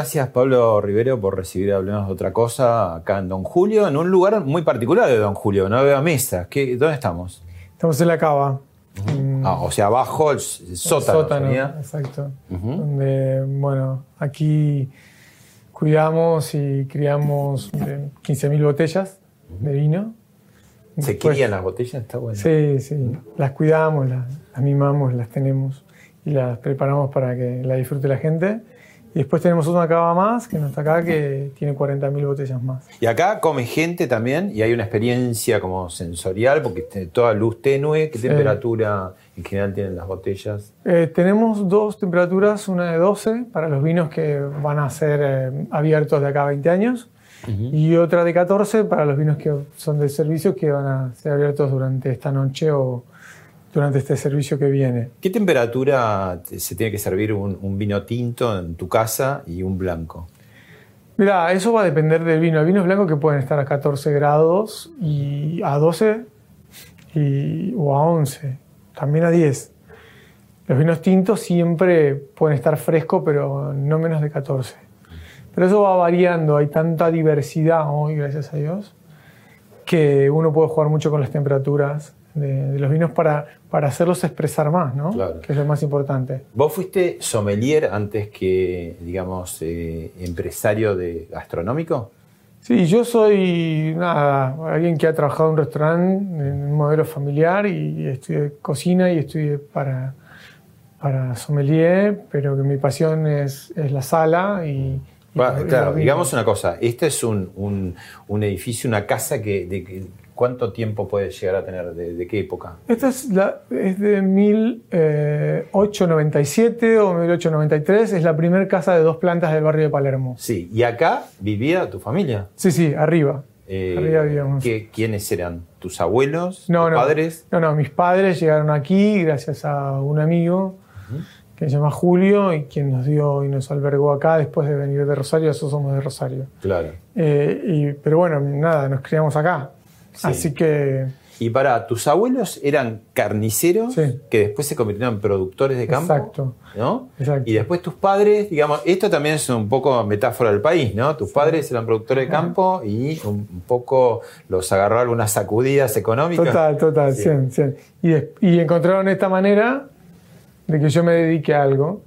Gracias Pablo Rivero por recibir Hablemos de otra cosa acá en Don Julio, en un lugar muy particular de Don Julio, no veo mesas. ¿Qué, ¿Dónde estamos? Estamos en la cava. Ah, o sea, abajo el, el sótano. sótano, exacto. Donde, bueno, aquí cuidamos y criamos eh, 15.000 botellas de vino. ¿Se Después- crían las botellas? Está bueno. Sí, sí. Las cuidamos, las, las mimamos, las tenemos y las preparamos para que la disfrute la gente. Y después tenemos una cava más que no está acá que tiene 40.000 botellas más. Y acá come gente también y hay una experiencia como sensorial porque tiene toda luz tenue. ¿Qué Sí. temperatura en general tienen las botellas? Eh, tenemos dos temperaturas, una de 12 para los vinos que van a ser eh, abiertos de acá a 20 años y otra de 14 para los vinos que son de servicio que van a ser abiertos durante esta noche o durante este servicio que viene. ¿Qué temperatura te- se tiene que servir un, un vino tinto en tu casa y un blanco? Mira, eso va a depender del vino. Hay vinos blancos que pueden estar a 14 grados y a 12 y, o a 11, también a 10. Los vinos tintos siempre pueden estar frescos, pero no menos de 14. Pero eso va variando, hay tanta diversidad hoy, gracias a Dios, que uno puede jugar mucho con las temperaturas de, de los vinos para, para hacerlos expresar más, ¿no? Claro. Que es lo más importante. ¿Vos fuiste sommelier antes que, digamos, eh, empresario de gastronómico? Sí, yo soy nada, alguien que ha trabajado en un restaurante en un modelo familiar y estudié cocina y estudié para, para sommelier, pero que mi pasión es, es la sala y... y claro, digamos una cosa, este es un, un- un edificio, una casa que, de, que- ¿cuánto tiempo puede llegar a tener? ¿De, de qué época? Esta es, la, es de 1897 o 1893, es la primera casa de dos plantas del barrio de Palermo. Sí, y acá vivía tu familia. Sí, sí, arriba. Eh, Arriba vivíamos. ¿qué- ¿Quiénes eran? ¿Tus abuelos? No, ¿Tus no. padres? No, no, mis padres llegaron aquí gracias a un amigo que se llama Julio y quien nos dio y nos albergó acá después de venir de Rosario, nosotros somos de Rosario. Claro. Eh, y- pero bueno, nada, nos criamos acá. Sí. Así que Y para, tus abuelos eran carniceros Sí. que después se convirtieron en productores de campo. Exacto. ¿no? Exacto. Y después tus padres, digamos, esto también es un poco metáfora del país, ¿no? Tus padres eran productores de campo y un poco los agarró algunas sacudidas económicas. total, total, Sí. 100, 100. Y, y encontraron esta manera de que yo me dedique a algo.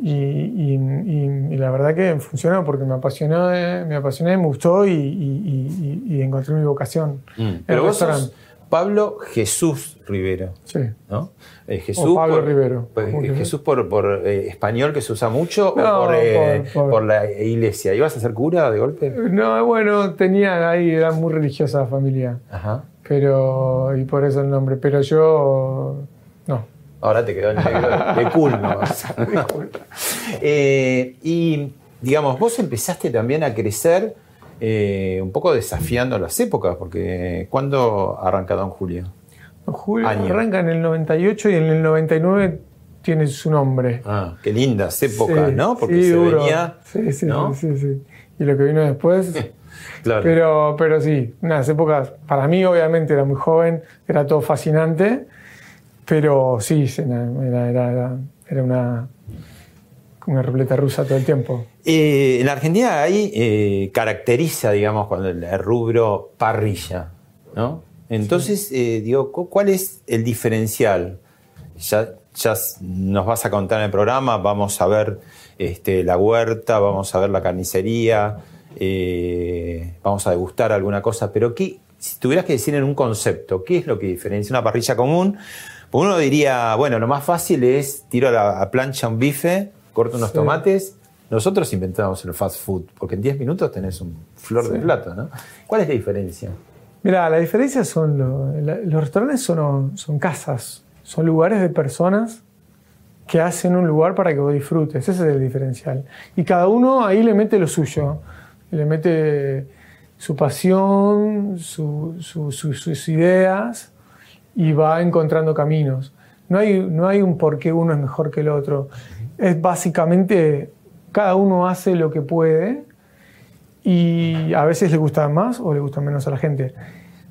Y, y- y- y la verdad que funcionó porque me apasionó, eh, me apasioné, me gustó y, encontré mi vocación. Mm. en Pero el vos sos. Pablo Jesús Rivero, Sí. ¿no? Eh, Jesús O Pablo por- Rivero. por- Como que- Jesús por, por, eh, español que se usa mucho No, o por, eh, la iglesia. ¿Ibas a ser cura de golpe? No, bueno, tenía ahí, era muy religiosa la familia, Ajá. pero, y por eso el nombre, pero yo. Ahora te quedó el negro de cool, ¿no? Eh, y, digamos, vos empezaste también a crecer eh, un poco desafiando las épocas, porque ¿cuándo arranca Don Julio? Julio Año. arranca en el 98 y en el 99 tiene su nombre. Ah, qué lindas épocas, Sí, ¿no? Porque sí, se duro. venía. Sí, sí, ¿no? sí, sí, sí. y lo que vino después. Claro. Pero, pero sí, unas épocas, para mí obviamente era muy joven, era todo fascinante, pero sí, sí, era, era- era- una, una ruleta rusa todo el tiempo. Eh, en Argentina ahí eh, caracteriza, digamos, cuando el, el rubro parrilla, ¿no? Entonces, eh, digo, cu- ¿cuál es el diferencial? Ya, ya nos vas a contar en el programa, vamos a ver este, la huerta, vamos a ver la carnicería, eh, vamos a degustar alguna cosa, pero ¿qué, si tuvieras que decir en un concepto, ¿qué es lo que diferencia una parrilla común? Uno diría, bueno, lo más fácil es tiro a la plancha un bife, corto unos Sí. tomates. Nosotros inventamos el fast food, porque en 10 minutos tenés un flor de plato, ¿no? ¿Cuál es la diferencia? Mira, la diferencia son lo- la- los restaurantes son, son casas, son lugares de personas que hacen un lugar para que vos disfrutes. Ese es el diferencial. Y cada uno ahí le mete lo suyo, le mete su pasión, su- su- su- sus ideas y va encontrando caminos. No hay, no hay un por qué uno es mejor que el otro. Es básicamente cada uno hace lo que puede y a veces le gusta más o le gusta menos a la gente.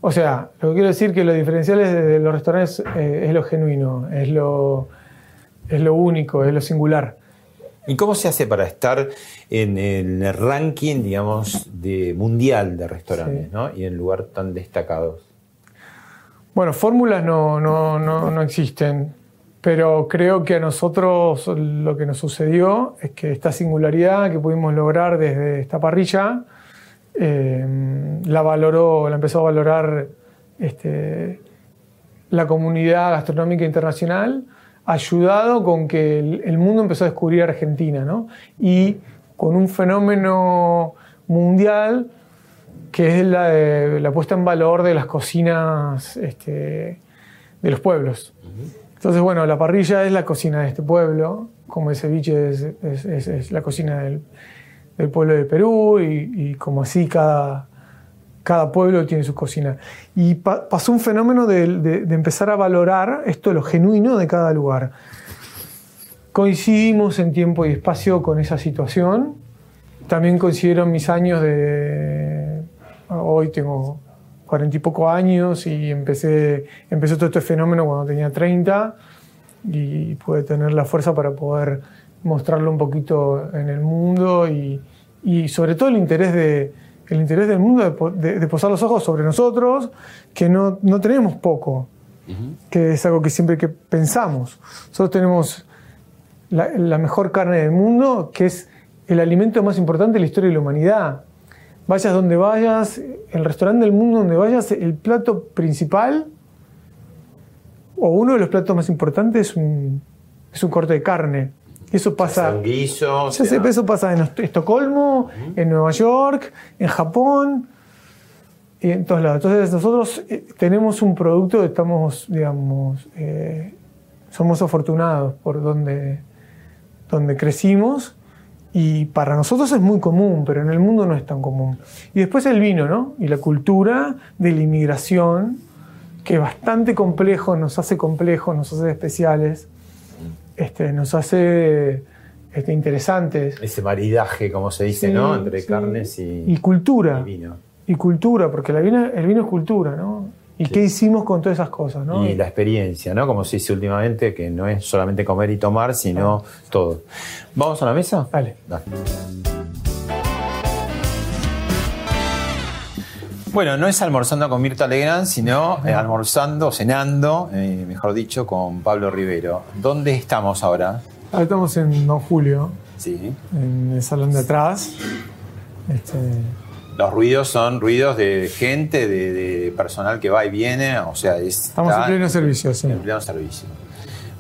O sea, lo que quiero decir que lo diferencial es de los restaurantes eh, es lo genuino, es lo, es lo único, es lo singular. ¿Y cómo se hace para estar en el ranking, digamos, de mundial de restaurantes, Sí. ¿no? Y en lugar tan destacados. Bueno, fórmulas no, no, no, no existen, pero creo que a nosotros lo que nos sucedió es que esta singularidad que pudimos lograr desde esta parrilla eh, la valoró, la empezó a valorar este, la comunidad gastronómica internacional, ayudado con que el, el mundo empezó a descubrir Argentina, ¿no? Y con un fenómeno mundial que es la, de- la puesta en valor de las cocinas este, de los pueblos. Entonces, bueno, la parrilla es la cocina de este pueblo, como el ceviche es, es- es- es la cocina del, del pueblo de Perú y, y como así cada, cada pueblo tiene su cocina. Y pa- pasó un fenómeno de, de- de empezar a valorar esto, lo genuino de cada lugar. Coincidimos en tiempo y espacio con esa situación. También coincidieron mis años de... Hoy tengo cuarenta y poco años y empecé, empezó todo este fenómeno cuando tenía 30 y pude tener la fuerza para poder mostrarlo un poquito en el mundo y, y sobre todo el interés, de, el interés del mundo de, po- de- de posar los ojos sobre nosotros, que no, no tenemos poco, que es algo que siempre que pensamos. Nosotros tenemos la, la mejor carne del mundo, que es el alimento más importante de la historia de la humanidad. Vayas donde vayas, el restaurante del mundo donde vayas, el plato principal o uno de los platos más importantes es un, es un corte de carne. Eso pasa, Un guiso, ya sé, sea- eso pasa en Est- Estocolmo, en Nueva York, en Japón y en todos lados. Entonces nosotros eh, tenemos un producto, estamos, digamos, eh, somos afortunados por donde, donde crecimos y para nosotros es muy común, pero en el mundo no es tan común. Y después el vino, ¿no? Y la cultura de la inmigración, que es bastante complejo, nos hace complejos, nos hace especiales, este, nos hace este, interesantes. Ese maridaje, como se dice, Sí, ¿no? Entre sí. carnes y, Y cultura. y vino. Y cultura, porque la vino- el vino es cultura, ¿no? ¿Y Sí. qué hicimos con todas esas cosas, no? Y la experiencia, ¿no? Como se dice últimamente, que no es solamente comer y tomar, sino todo. ¿Vamos a la mesa? Dale. Dale. Bueno, no es almorzando con Mirta Legrand, sino eh, almorzando, cenando, eh, mejor dicho, con Pablo Rivero. ¿Dónde estamos ahora? Ahora estamos en Don Julio, Sí. en el salón de atrás. Este, Los ruidos son ruidos de gente, de, de personal que va y viene, o sea, es, estamos en pleno servicio, sí. en pleno servicio.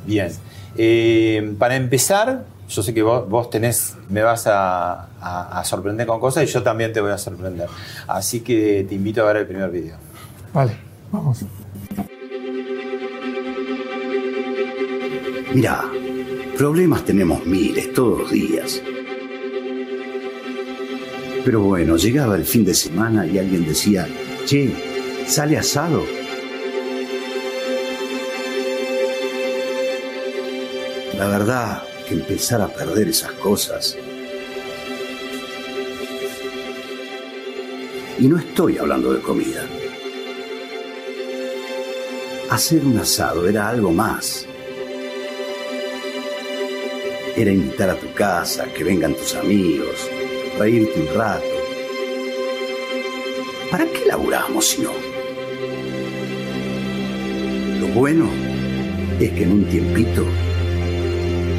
Bien. Eh, para empezar, yo sé que vos, vos tenés, me vas a, a- a sorprender con cosas y yo también te voy a sorprender. Así que te invito a ver el primer video. Vale, vamos. Mirá, problemas tenemos miles todos los días. Pero bueno, llegaba el fin de semana y alguien decía, che, sale asado. La verdad que empezar a perder esas cosas Y no estoy hablando de comida. Hacer un asado era algo más. Era invitar a tu casa, que vengan tus amigos, reírte un rato. ¿Para qué laburamos si no? Lo bueno es que en un tiempito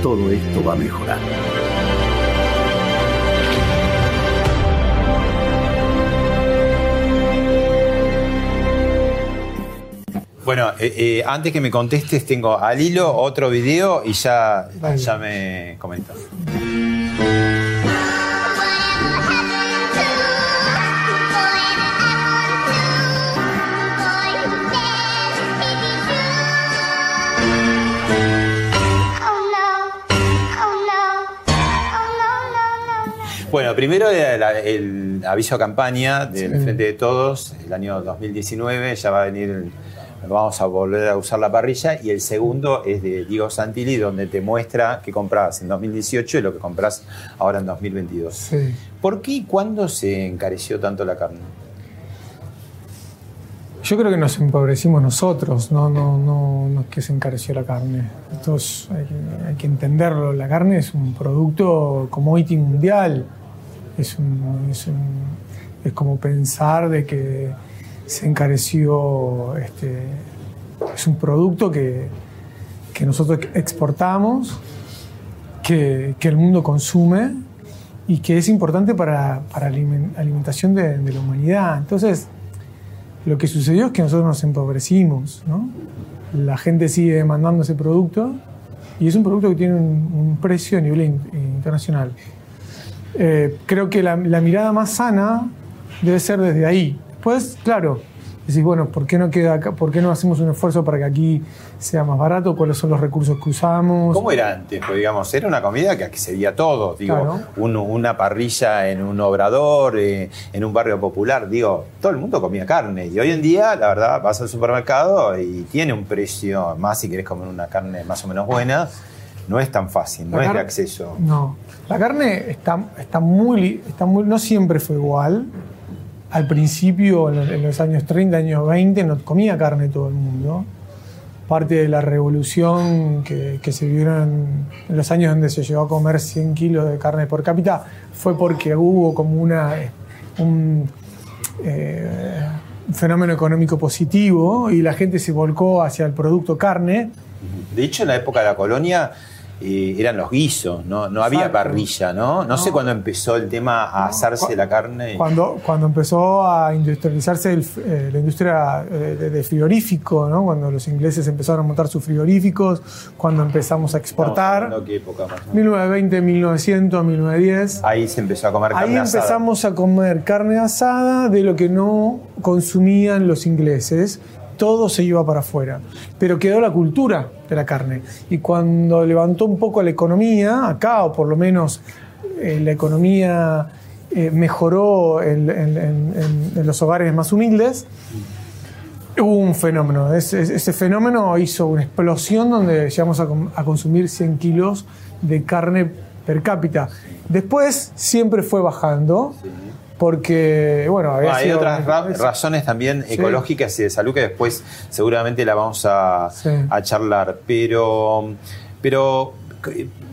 todo esto va a mejorar. Bueno, eh, eh, antes que me contestes, tengo al hilo otro video y ya, Vale. ya me comentas. Bueno, primero era la- el aviso a campaña del Sí. Frente de Todos, el año 2019, ya va a venir, el- vamos a volver a usar la parrilla, y el segundo es de Diego Santilli, donde te muestra qué comprabas en 2018 y lo que compras ahora en 2022. Sí. ¿Por qué y cuándo se encareció tanto la carne? Yo creo que nos empobrecimos nosotros, no, no, no, no es que se encareció la carne. Entonces hay que, hay que entenderlo. La carne es un producto commodity mundial. Es, un- es, un- es como pensar de que se encareció. Este, es un producto que, que nosotros exportamos, que, que el mundo consume y que es importante para, para alimen- alimentación de, la humanidad. Entonces, lo que sucedió es que nosotros nos empobrecimos, ¿no? La gente sigue demandando ese producto y es un producto que tiene un, precio a nivel in- internacional. Eh, creo que la, la mirada más sana debe ser desde ahí. Después, claro, decís, bueno, ¿por qué no queda acá? ¿Por qué no hacemos un esfuerzo para que aquí sea más barato? ¿Cuáles son los recursos que usamos? ¿Cómo era antes? Pues, digamos, era una comida que accedía a todo. Digo, Claro. un- una parrilla en un obrador, eh, en un barrio popular. Digo, todo el mundo comía carne. Y hoy en día, la verdad, vas al supermercado y tiene un precio, más si querés comer una carne más o menos buena, no es tan fácil, no es de acceso. No. La carne está, está, muy, está. No siempre fue igual. Al principio, en los, años 30, años 20, no comía carne todo el mundo. Parte de la revolución que, que se vieron en los años donde se llegó a comer 100 kilos de carne por cápita fue porque hubo como una, un, eh, un fenómeno económico positivo y la gente se volcó hacia el producto carne. De hecho, en la época de la colonia eh, eran los guisos, no, no había Exacto. parrilla, ¿no? ¿no? sé No. cuándo empezó el tema a asarse cu- la carne. Cuando, cuando empezó a industrializarse el- eh, la industria eh, de, de frigorífico, ¿no? cuando los ingleses empezaron a montar sus frigoríficos, cuando empezamos a exportar, hablando qué época más o menos. 1920, 1900, 1910. Ahí se empezó a comer carne Ahí asada. empezamos a comer carne asada de lo que no consumían los ingleses. Todo se iba para afuera. Pero quedó la cultura de la carne. Y cuando levantó un poco la economía, acá, o por lo menos eh, la economía eh, mejoró en, los hogares más humildes, hubo un fenómeno. Ese, fenómeno hizo una explosión donde llegamos a consumir 100 kilos de carne per cápita. Después siempre fue bajando, porque, bueno, había Bueno, hay sido- otras ra- razones también Sí. ecológicas y de salud que después seguramente la vamos a, Sí. a charlar. Pero, pero,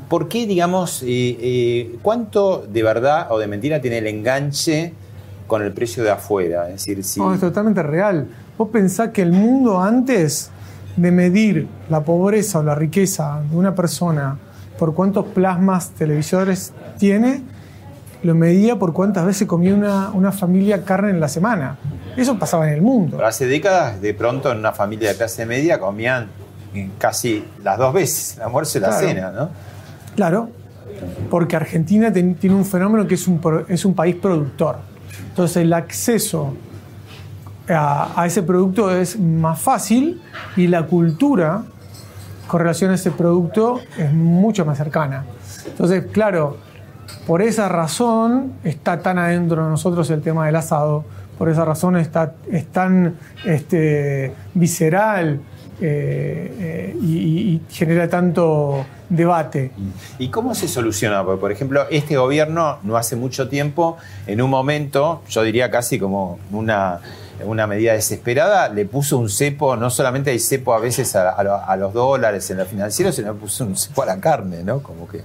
¿por qué, digamos, eh, eh, cuánto de verdad o de mentira tiene el enganche con el precio de afuera? Es decir, si. No, es totalmente real. Vos pensás que el mundo antes de medir la pobreza o la riqueza de una persona por cuántos plasmas televisores tiene, lo medía por cuántas veces comía una, una familia carne en la semana. Eso pasaba en el mundo. Pero hace décadas, de pronto, en una familia de clase media comían casi las dos veces, el almuerzo y la Claro. cena, ¿no? Claro, porque Argentina ten- tiene un fenómeno que es un, es un país productor. Entonces el acceso a, a ese producto es más fácil y la cultura con relación a ese producto es mucho más cercana. Entonces, claro, por esa razón está tan adentro de nosotros el tema del asado, por esa razón está, es tan este, visceral eh, eh, y, genera tanto debate. ¿Y cómo se soluciona? Porque, por ejemplo, este gobierno no hace mucho tiempo, en un momento, yo diría casi como una, medida desesperada, le puso un cepo, no solamente hay cepo a veces a, a lo- a los dólares en lo financiero, sino le puso un cepo a la carne, ¿no? Como que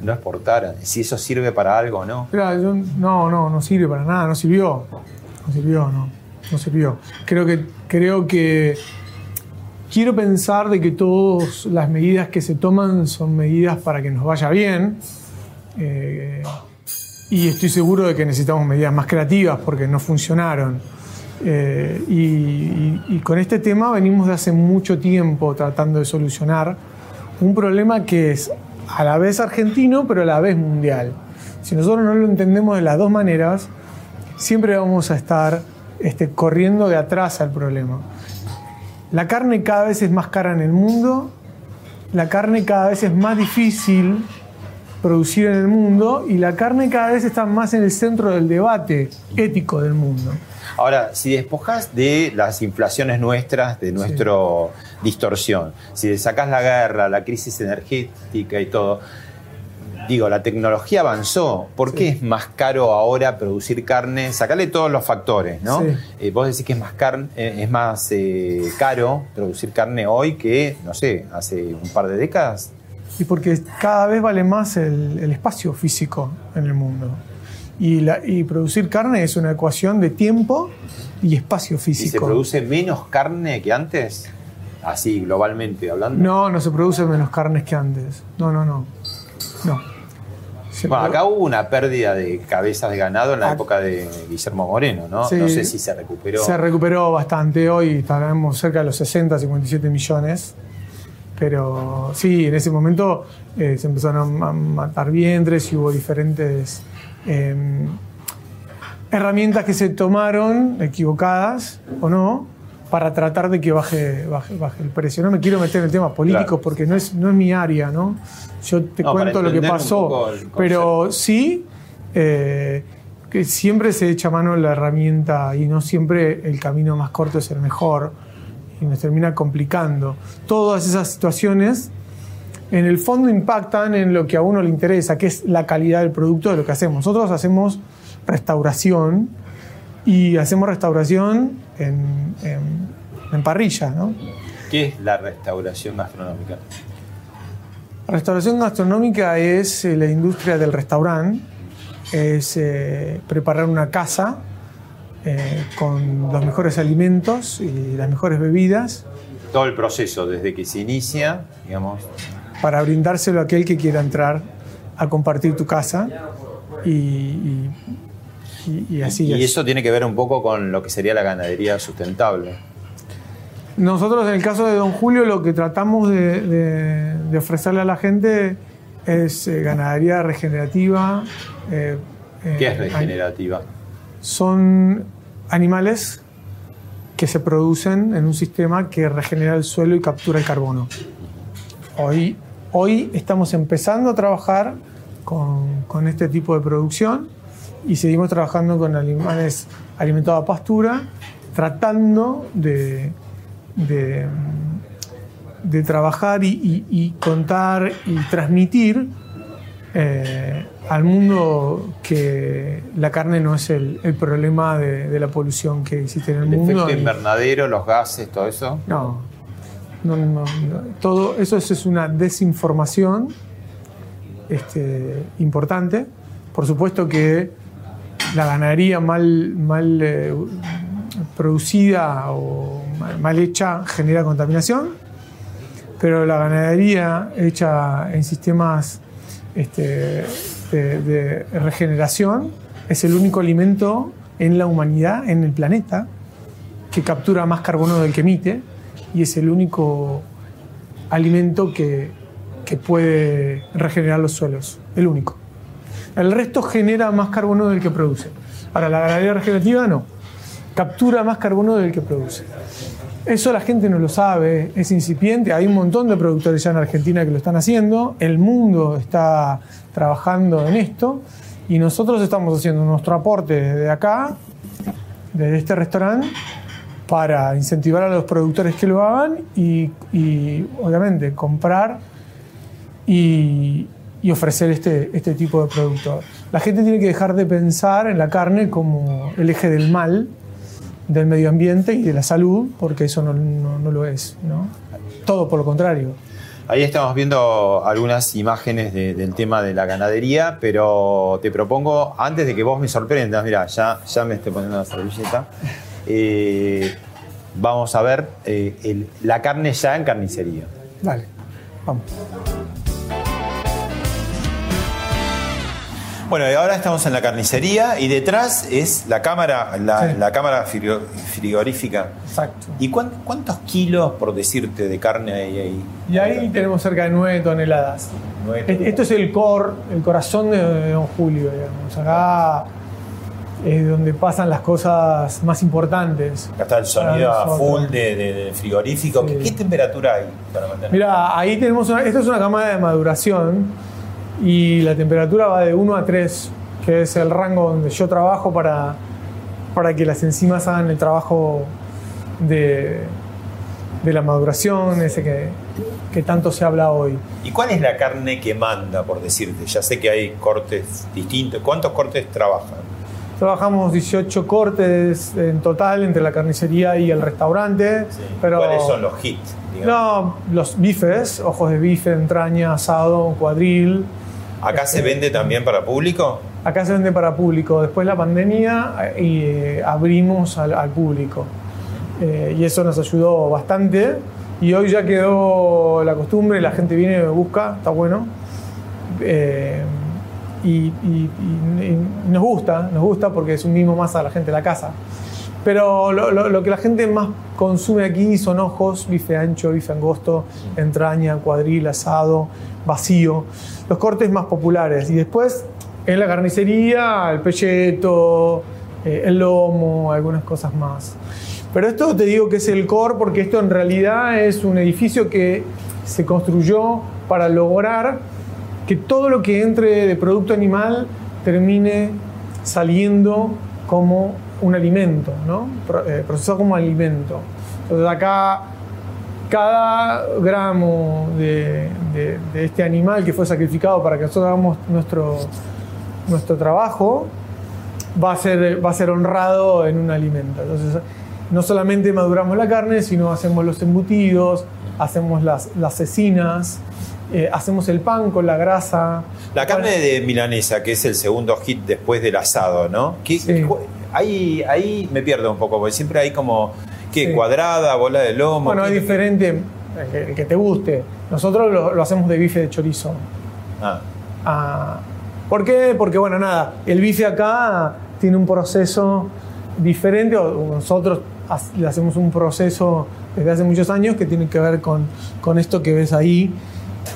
no exportaran. Si eso sirve para algo, ¿no? Mira, yo- no, no, no sirve para nada, no sirvió. No sirvió, no. No sirvió. Creo que, creo que quiero pensar de que todas las medidas que se toman son medidas para que nos vaya bien. eh, y estoy seguro de que necesitamos medidas más creativas porque no funcionaron. Eh, y con este tema venimos de hace mucho tiempo tratando de solucionar un problema que es a la vez argentino, pero a la vez mundial. Si nosotros no lo entendemos de las dos maneras, siempre vamos a estar este, corriendo de atrás al problema. La carne cada vez es más cara en el mundo, la carne cada vez es más difícil producir en el mundo y la carne cada vez está más en el centro del debate ético del mundo. Ahora, si despojas de las inflaciones nuestras, de nuestra distorsión, si sacás la guerra, la crisis energética y todo, digo, la tecnología avanzó. ¿Por qué es más caro ahora producir carne? Sacale todos los factores, ¿no? Sí. Eh, vos decís que es más, car- eh, es más eh, caro producir carne hoy que, no sé, hace un par de décadas. Y porque cada vez vale más el, el espacio físico en el mundo. Y, la- y producir carne es una ecuación de tiempo y espacio ¿Y se físico. produce menos carne que antes? Así, globalmente hablando. No, no se produce menos carnes que antes. No, no, no. No. Bueno, acá hubo una pérdida de cabezas de ganado en la época de Guillermo Moreno, ¿no? Sí. No sé si se recuperó. Se recuperó bastante hoy, estaremos cerca de los 60, 57 millones. Pero sí, en ese momento eh, se empezaron a matar vientres y hubo diferentes eh, herramientas que se tomaron, equivocadas o no, para tratar de que baje, baje, baje el precio. No me quiero meter en el tema político Claro. porque no es, no es mi área, ¿no? Yo te No, cuento lo que pasó, pero sí eh, que siempre se echa mano la herramienta y no siempre el camino más corto es el mejor y nos termina complicando. Todas esas situaciones en el fondo impactan en lo que a uno le interesa, que es la calidad del producto de lo que hacemos. Nosotros hacemos restauración y hacemos restauración en, en- en parrilla, ¿no? ¿Qué es la restauración gastronómica? Restauración gastronómica es eh, la industria del restaurante, es eh, preparar una casa eh, con los mejores alimentos y las mejores bebidas Todo el proceso, desde que se inicia, digamos. para brindárselo a aquel que quiera entrar a compartir tu casa y, y- y- y así y es. eso tiene que ver un poco con lo que sería la ganadería sustentable. Nosotros en el caso de Don Julio lo que tratamos de, de- de ofrecerle a la gente es eh, ganadería regenerativa. eh, eh, ¿Qué es regenerativa? son animales que se producen en un sistema que regenera el suelo y captura el carbono. Hoy, hoy estamos empezando a trabajar con, con este tipo de producción y seguimos trabajando con animales alimentados a pastura, tratando de, de, de trabajar y, y- y contar y transmitir eh, al mundo que la carne no es el, el problema de, de la polución que existe en el, El mundo. efecto y- invernadero, los gases, todo eso. no, no, no, no. Todo eso es es una desinformación este, importante. Por supuesto que la ganadería mal, mal eh, producida o mal, hecha genera contaminación, pero la ganadería hecha en sistemas este, de, de regeneración es el único alimento en la humanidad, en el planeta, que captura más carbono del que emite y es el único alimento que, que puede regenerar los suelos, el único. El resto genera más carbono del que produce. Ahora, la ganadería regenerativa no, captura más carbono del que produce. Eso la gente no lo sabe, es incipiente, hay un montón de productores ya en Argentina que lo están haciendo, el mundo está trabajando en esto y nosotros estamos haciendo nuestro aporte desde acá, desde este restaurante, para incentivar a los productores que lo hagan y, y, obviamente comprar y, y ofrecer este, este tipo de producto. La gente tiene que dejar de pensar en la carne como el eje del mal, del medio ambiente y de la salud, porque eso no, no, no lo es. ¿no? Todo por lo contrario. Ahí estamos viendo algunas imágenes de- del tema de la ganadería, pero te propongo, antes de que vos me sorprendas, mira, ya, ya me estoy poniendo la servilleta, eh, vamos a ver eh, el- la carne ya en carnicería. Dale, vamos. Bueno, y ahora estamos en la carnicería y detrás es la cámara, la, Sí. la cámara frigo- frigorífica. Exacto. ¿Y cuán- cuántos kilos, por decirte, de carne hay ahí? Y ahí tenemos cerca de 9 toneladas. Nueve E- toneladas. Esto es el core, el corazón de Don Julio, digamos. Acá es donde pasan las cosas más importantes. Acá está el sonido a full de, de- de frigorífico. Sí. ¿Qué, qué temperatura hay para mantener? Mira, ahí tenemos una, esto es una cámara de maduración y la temperatura va de 1 a 3, que es el rango donde yo trabajo para, para que las enzimas hagan el trabajo de, de la maduración, ese que, que tanto se habla hoy. ¿Y cuál es la carne que manda, por decirte? Ya sé que hay cortes distintos. ¿Cuántos cortes trabajan? Trabajamos 18 cortes en total entre la carnicería y el restaurante. Pero ¿Cuáles son los hits? digamos? No, los bifes, ojos de bife, entraña, asado, cuadril. ¿Acá se vende también para público? Acá se vende para público. Después de la pandemia eh, eh, abrimos al, público. Eh, y eso nos ayudó bastante. Y hoy ya quedó la costumbre, la gente viene busca, está bueno. Eh, y, y- y- y nos gusta, nos gusta porque es un mimo más a la gente de la casa. Pero lo, lo- lo que la gente más consume aquí son ojos, bife ancho, bife angosto, entraña, cuadril, asado, vacío, los cortes más populares. Y después en la carnicería, el pelleto, eh, el lomo, algunas cosas más. Pero esto te digo que es el core porque esto en realidad es un edificio que se construyó para lograr que todo lo que entre de producto animal termine saliendo como un alimento, ¿no? Eh, procesado como alimento. Entonces acá cada gramo de, de- de este animal que fue sacrificado para que nosotros hagamos nuestro, nuestro trabajo va a, ser, va a ser honrado en un alimento. Entonces no solamente maduramos la carne, sino hacemos los embutidos, hacemos las, las cecinas, eh, hacemos el pan con la grasa. La carne de milanesa, que es el segundo hit después del asado, ¿no? ¿Qué- Sí. Ahí, ahí me pierdo un poco, porque siempre hay como, ¿qué? Sí. Cuadrada, bola de lomo. Bueno, es ¿qué- diferente, el que, el que te guste. Nosotros lo, lo hacemos de bife de chorizo. Ah, Ah, ¿Por qué? Porque, bueno, nada, el bife acá tiene un proceso diferente, o nosotros le hacemos un proceso desde hace muchos años que tiene que ver con, con esto que ves ahí.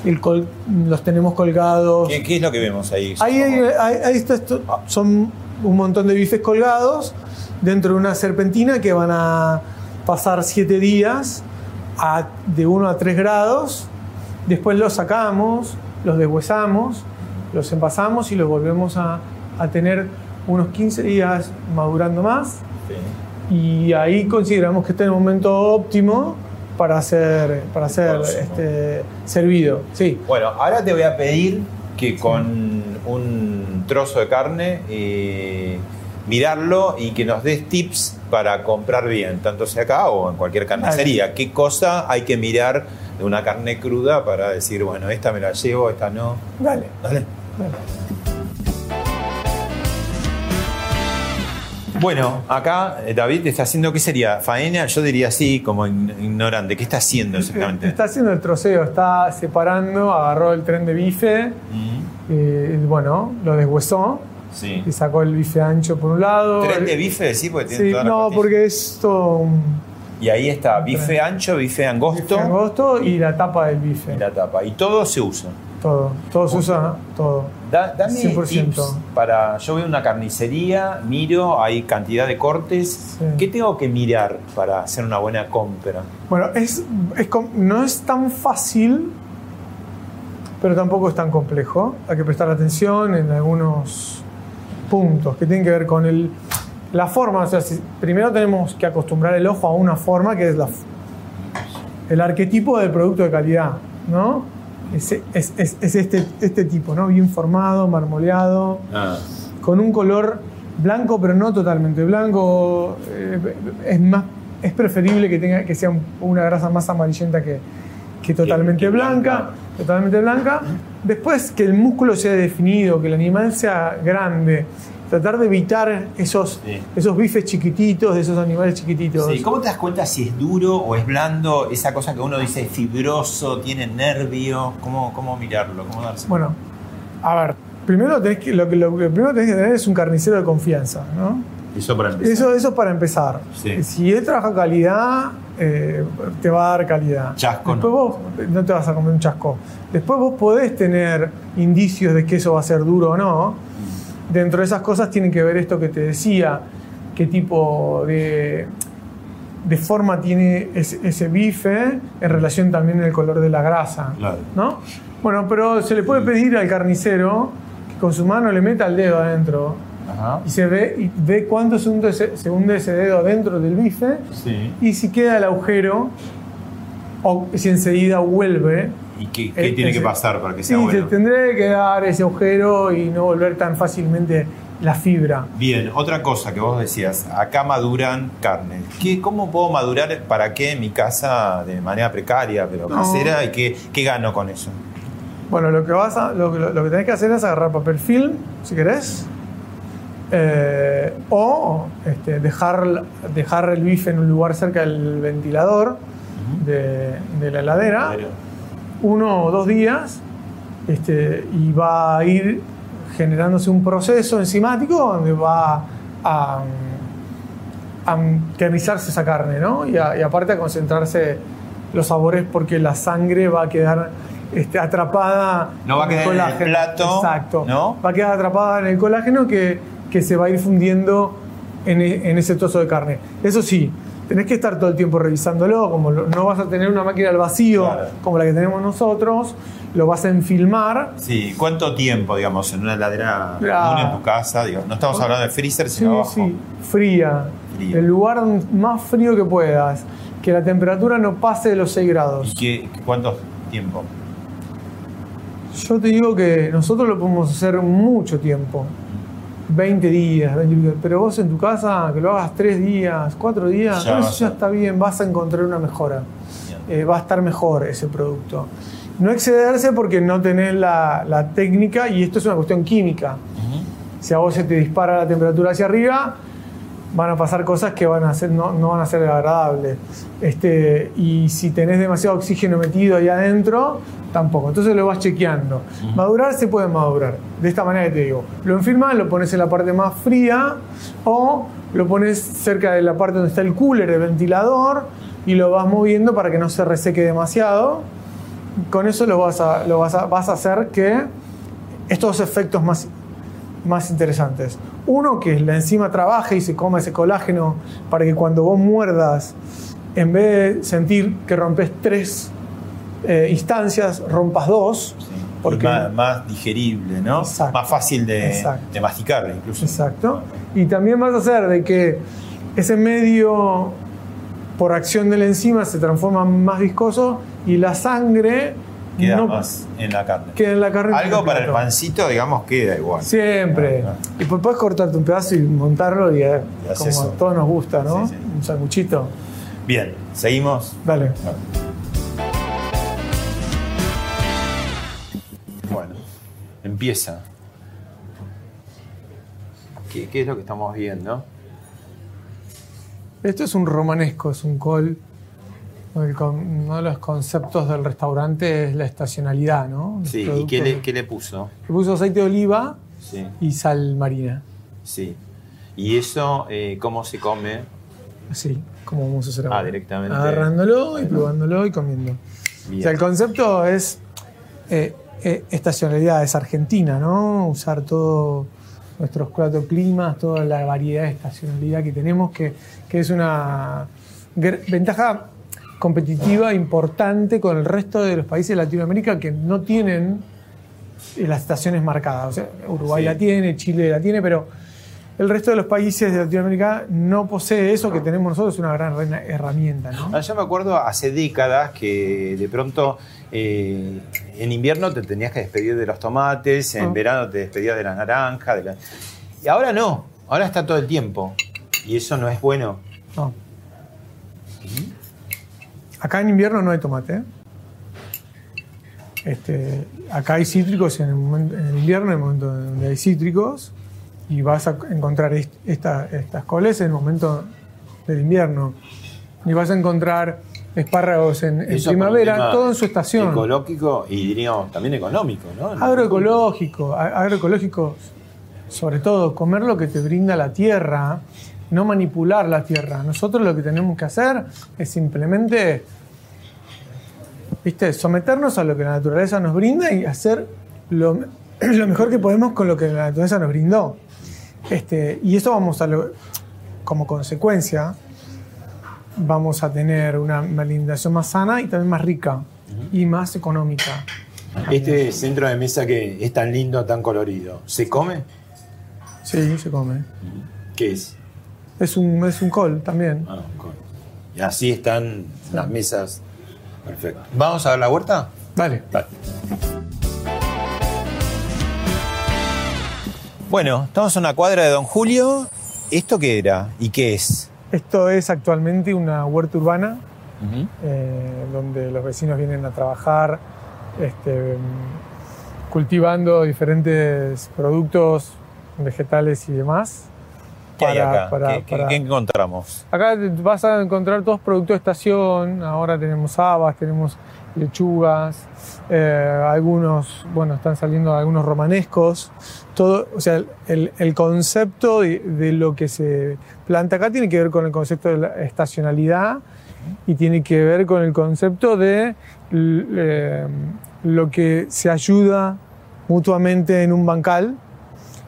El col- los tenemos colgados. ¿Qué, qué es lo que vemos ahí? Ahí, ahí- ahí está esto- son un montón de bifes colgados dentro de una serpentina que van a pasar 7 días a- de 1 a 3 grados. Después los sacamos, los deshuesamos, los envasamos y los volvemos a, a tener unos 15 días madurando más. Sí. Y ahí consideramos que este es el momento óptimo para ser, para ser este, servido. Sí. Bueno, ahora te voy a pedir que con un trozo de carne eh, mirarlo y que nos des tips para comprar bien, tanto sea acá o en cualquier carnicería. ¿Qué cosa hay que mirar de una carne cruda para decir, bueno, esta me la llevo, esta no? Dale. Dale. Bueno, acá eh, David está haciendo, ¿qué sería? ¿Faena? Yo diría así, como ign- ignorante. ¿Qué está haciendo exactamente? Está haciendo el troceo, está separando, agarró el tren de bife, eh, y bueno, lo deshuesó Sí. y sacó el bife ancho por un lado. ¿Tren de bife? Sí, porque tiene Sí, todas las no, porque es todo un Y ahí está, bife ancho, bife angosto bife angosto y la tapa del bife. y la tapa. Y todo se usa. Todo, todo se usa, todo. Da- dame 100%. tips para. Yo voy a una carnicería, miro, hay cantidad de cortes. Sí. ¿Qué tengo que mirar para hacer una buena compra? Bueno, es, es no es tan fácil, pero tampoco es tan complejo. Hay que prestar atención en algunos puntos que tienen que ver con el, La forma, o sea, si- primero tenemos que acostumbrar el ojo a una forma que es la, el arquetipo del producto de calidad, ¿no? Es, es- es- es este, este tipo, ¿no? Bien formado, marmoleado, Ah, con un color blanco, pero no totalmente blanco. eh, es, más, es preferible que, tenga, que sea un- una grasa más amarillenta que, que totalmente que blanca, blanca. Totalmente blanca. Después que el músculo sea definido, que el animal sea grande. Tratar de evitar esos, Sí. esos bifes chiquititos de esos animales chiquititos. sí. ¿Cómo te das cuenta si es duro o es blando? Esa cosa que uno dice es fibroso, tiene nervio. ¿Cómo, cómo mirarlo? ¿Cómo darse Bueno, a ver, primero tenés que, lo, que, lo que primero tenés que tener es un carnicero de confianza, ¿no? Eso para empezar. Eso, eso para empezar. Sí. Si él trabaja calidad, eh, te va a dar calidad. Chasco Después no. vos no te vas a comer un chasco. Después vos podés tener indicios de que eso va a ser duro o no. Dentro de esas cosas tienen que ver esto que te decía, qué tipo de, de forma tiene ese, ese bife en relación también al color de la grasa. Claro. ¿no? Bueno, pero se le puede pedir al carnicero que con su mano le meta el dedo adentro Ajá. y se ve, y ve cuánto se hunde, ese, se hunde ese dedo dentro del bife Sí. y si queda el agujero o si enseguida vuelve. ¿Y qué, qué eh, tiene que pasar para que Sí, sea se bueno? tendré que dar ese agujero y no volver tan fácilmente la fibra. Bien, otra cosa que vos decías, acá maduran carnes. ¿Qué, ¿Cómo puedo madurar para qué en mi casa de manera precaria, pero No. casera? ¿Y qué, qué gano con eso? Bueno, lo que, vas a- lo, que- lo que tenés que hacer es agarrar papel film, si querés, eh, o este, dejar, dejar el bife en un lugar cerca del ventilador de, de la heladera. Uno o dos días este, y va a ir generándose un proceso enzimático donde va a, a esa carne, ¿no? Y, a- y aparte a concentrarse los sabores porque la sangre va a quedar este, atrapa No va a con el quedar en el plato, Exacto. ¿no? Va a quedar atrapada en el colágeno que, que se va a ir fundiendo en, e- en ese trozo de carne. Eso sí, tenés que estar todo el tiempo revisándolo, como lo- no vas a tener una máquina al vacío Claro. como la que tenemos nosotros, lo vas a enfilmar. Sí, ¿cuánto tiempo, digamos, en una heladera Ah. común en tu casa? Digo, no estamos hablando de freezer, Sí, sino abajo. sí, fría. Fría. El lugar más frío que puedas. Que la temperatura no pase de los 6 grados. ¿Y qué, cuánto tiempo? Yo te digo que nosotros lo podemos hacer mucho tiempo. 20 días, 20 días. pero vos en tu casa que lo hagas 3 días, 4 días, Ya eso ya está bien, vas a encontrar una mejora. Eh, va a estar mejor ese producto. No excederse porque no tenés la, la técnica y esto es una cuestión química. Si a vos se te dispara la temperatura hacia arriba, van a pasar cosas que van a ser, no, no van a ser agradables. Este, y si tenés demasiado oxígeno metido ahí adentro, tampoco. Entonces lo vas chequeando. Madurar se puede madurar. De esta manera que te digo. Lo enfirmas, lo pones en la parte más fría o lo pones cerca de la parte donde está el cooler, el ventilador, y lo vas moviendo para que no se reseque demasiado. Con eso lo vas a, lo vas a, vas a hacer que estos efectos más, más interesantes. Uno, que la enzima trabaje y se coma ese colágeno para que cuando vos muerdas, en vez de sentir que rompes tres eh, instancias, rompas dos. Sí. Porque- más, más digerible, ¿no? Exacto. Más fácil de, de masticar, incluso. Exacto. Y también vas a hacer de que ese medio, por acción de la enzima, se transforma más viscoso y la sangre Queda no más en la carne. queda en la carne. Algo para el pancito, digamos, queda igual. Siempre. Ah, Y pues puedes cortarte un pedazo y montarlo y, eh, Y como eso. a todos nos gusta, ¿no? Sí, sí. Un sanguchito. Bien, seguimos. Dale. Bueno, empieza. ¿Qué, qué es lo que estamos viendo? Esto es un romanesco, es un col. El con- uno de los conceptos del restaurante es la estacionalidad, ¿no? Los Sí, ¿y qué le, qué le puso? Le puso aceite de oliva Sí, y sal marina. sí. ¿Y eso eh, cómo se come? Así, como vamos a hacer ahora. Ah, directamente. Agarrándolo y probándolo y comiendo. Bien. O sea, el concepto es eh, eh, estacionalidad, es Argentina, ¿no? Usar todo nuestros cuatro climas, toda la variedad de estacionalidad que tenemos, que, que es una ventaja competitiva importante con el resto de los países de Latinoamérica que no tienen eh, las estaciones marcadas. O sea, Uruguay Sí. la tiene, Chile la tiene, pero el resto de los países de Latinoamérica no posee eso que tenemos nosotros, es una gran herramienta. ¿no? Ah, Yo me acuerdo hace décadas que de pronto eh, en invierno te tenías que despedir de los tomates, en Ah. verano te despedías de la naranja. de la- Y ahora no, ahora está todo el tiempo. Y eso no es bueno. No. Acá en invierno no hay tomate. ¿eh? Este, acá hay cítricos en el, momento- en el invierno, en el momento donde hay cítricos, y vas a encontrar est- esta- estas coles en el momento del invierno. Y vas a encontrar espárragos en, primavera, todo en su estación. Ecológico y diríamos también económico, ¿no? Agroecológico, agroecológico, sobre todo, comer lo que te brinda la tierra, no manipular la tierra. Nosotros lo que tenemos que hacer es simplemente, viste, someternos a lo que la naturaleza nos brinda y hacer lo, lo mejor que podemos con lo que la naturaleza nos brindó. Este, y eso vamos a, lo- como consecuencia, vamos a tener una alimentación más sana y también más rica y más económica. Este centro de mesa que es tan lindo, tan colorido, ¿se come? Sí, se come. ¿Qué es? Es un, es un col también. Ah, con- Y así están las mesas. Perfecto. ¿Vamos a ver la huerta? Dale. Dale. Bueno, estamos en una cuadra de Don Julio. ¿Esto qué era y qué es? Esto es actualmente una huerta urbana eh, donde los vecinos vienen a trabajar este, mm, cultivando diferentes productos vegetales y demás. ¿Qué hay para- acá? para- ¿Qué, qué- para- qué encontramos? Acá vas a encontrar todos productos de estación. Ahora tenemos habas, tenemos lechugas, eh, algunos, bueno, están saliendo algunos romanescos. Todo, o sea, el, el concepto de, de lo que se planta acá tiene que ver con el concepto de la estacionalidad y tiene que ver con el concepto de eh, lo que se ayuda mutuamente en un bancal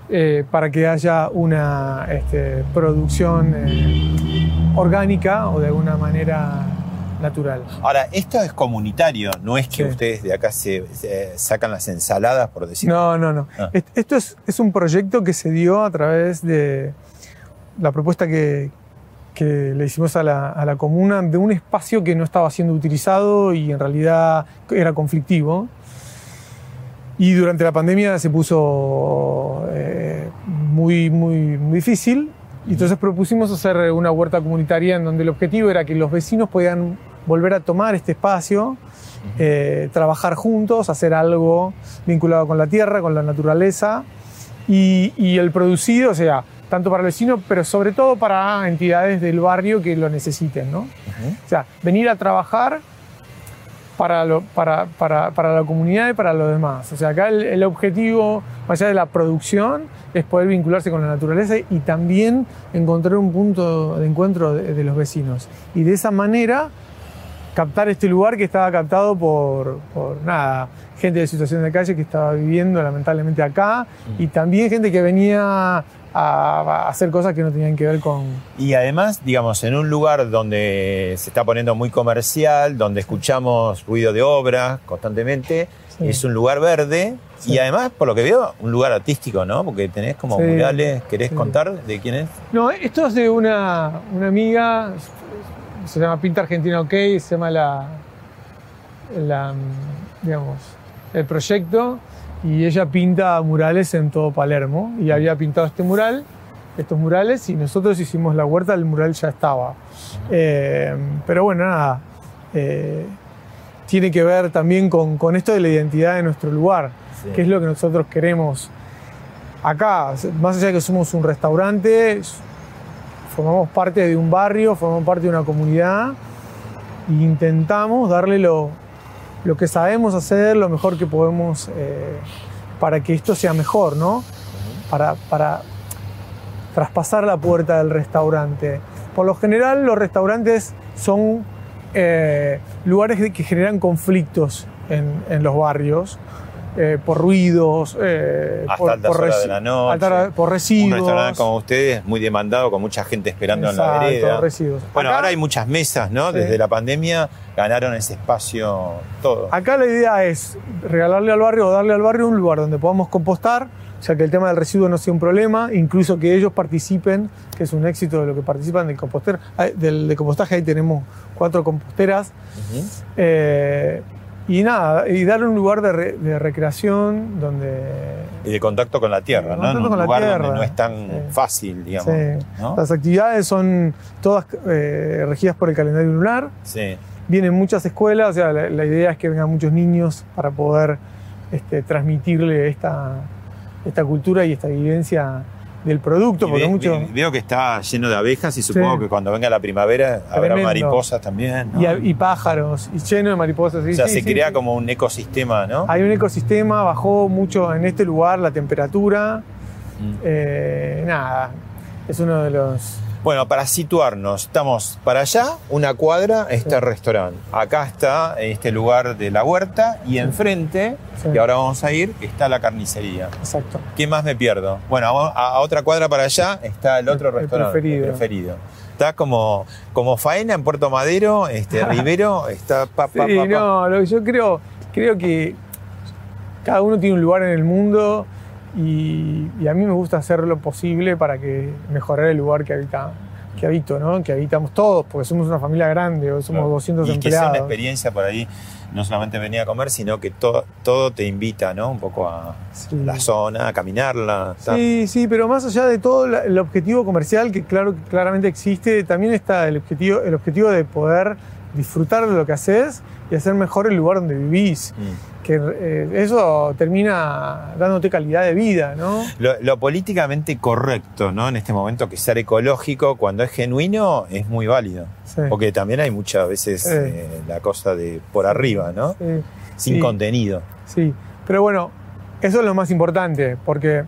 eh, para que haya una este, producción eh, orgánica o de alguna manera natural. Ahora, esto es comunitario, no es que Sí. ustedes de acá se, se sacan las ensaladas, por decirlo. No, no, no. Ah. Est- Esto es, es un proyecto que se dio a través de la propuesta que, que le hicimos a la, a la comuna de un espacio que no estaba siendo utilizado y en realidad era conflictivo. Y durante la pandemia se puso eh, muy, muy, muy difícil. Y entonces propusimos hacer una huerta comunitaria en donde el objetivo era que los vecinos podían volver a tomar este espacio, eh, trabajar juntos, hacer algo vinculado con la tierra, con la naturaleza y, y el producido, o sea, tanto para el vecino, pero sobre todo para entidades del barrio que lo necesiten, ¿no? O sea, venir a trabajar para, lo- para, para, para la comunidad y para los demás. O sea, acá el, el objetivo, más allá de la producción, es poder vincularse con la naturaleza y también encontrar un punto de encuentro de, de los vecinos. Y de esa manera captar este lugar que estaba captado por, por nada, gente de situación de calle que estaba viviendo lamentablemente acá y también gente que venía a, hacer cosas que no tenían que ver con, Y además, digamos, en un lugar donde se está poniendo muy comercial, donde escuchamos ruido de obra constantemente, Sí. es un lugar verde Sí. y además, por lo que veo, un lugar artístico, ¿no? Porque tenés como Sí. murales, ¿querés contar de quién es? No, esto es de una, una amiga, se llama Pinta Argentina OK, se llama la, la, digamos, el proyecto, y ella pinta murales en todo Palermo, y había pintado este mural, estos murales, y nosotros hicimos la huerta, el mural ya estaba. Eh, pero bueno, nada, eh, tiene que ver también con, con esto de la identidad de nuestro lugar, Sí. que es lo que nosotros queremos acá, más allá de que somos un restaurante, formamos parte de un barrio, formamos parte de una comunidad e intentamos darle lo, lo que sabemos hacer, lo mejor que podemos eh, para que esto sea mejor, ¿no? Para, traspasar la puerta del restaurante. Por lo general, los restaurantes son eh, lugares que generan conflictos en los barrios. Eh, por ruidos, eh, Hasta por, altas por horas de la noche. por Un residuos. restaurante como ustedes, muy demandado, con mucha gente esperando en la vereda. residuos. Bueno, Acá- ahora hay muchas mesas, ¿no? Sí. Desde la pandemia ganaron ese espacio todo. Acá la idea es regalarle al barrio o darle al barrio un lugar donde podamos compostar sea, que el tema del residuo no sea un problema, incluso que ellos participen, que es un éxito de lo que participan del composter, ah, del de compostaje, ahí tenemos cuatro composteras. Eh, y nada, y darle un lugar de, re- de recreación donde Y de contacto con la tierra, ¿no? En contacto un con la lugar donde tierra. no es tan Sí. fácil, digamos. Sí. ¿no? Las actividades son todas eh, regidas por el calendario lunar. Sí. Vienen muchas escuelas, o sea, la, la idea es que vengan muchos niños para poder este, transmitirle esta, esta cultura y esta vivencia del producto, Y porque ve- mucho... ve- veo que está lleno de abejas y supongo Sí. que cuando venga la primavera habrá mariposas también. ¿no? y, a- y pájaros, y lleno de mariposas. sí, o sea, sí, se crea como un ecosistema, ¿no? Hay un ecosistema, bajó mucho en este lugar la temperatura. Mm. Eh, nada, es uno de los... Bueno, para situarnos, estamos para allá, una cuadra, está el restaurante. Acá está este lugar de la huerta y enfrente, Sí. y ahora vamos a ir, está la carnicería. Exacto. ¿Qué más me pierdo? Bueno, a, a otra cuadra para allá está el otro El- el restaurante. preferido. el preferido. Está como, como faena en Puerto Madero, este Rivero, está pa, pa, Sí, pa, pa. no, lo que yo creo, creo que cada uno tiene un lugar en el mundo y, y a mí me gusta hacer lo posible para que mejorar el lugar que habita que habito, ¿no? Que habitamos todos, porque somos una familia grande, somos Claro. 200 y que sea una empleados. experiencia por ahí, no solamente venir a comer, sino que todo, todo te invita, ¿no? Un poco a Sí. la zona, a caminarla. Sí, sí, pero más allá de todo el objetivo comercial que claro que claramente existe, también está el objetivo, el objetivo de poder disfrutar de lo que haces y hacer mejor el lugar donde vivís. Mm. Que eh, eso termina dándote calidad de vida, ¿no? Lo, lo políticamente correcto, ¿no? En este momento, que ser ecológico, cuando es genuino, es muy válido. Sí. Porque también hay muchas veces eh, la cosa de por arriba, ¿no? Sí, Sin sí, contenido. Sí, pero bueno, eso es lo más importante, porque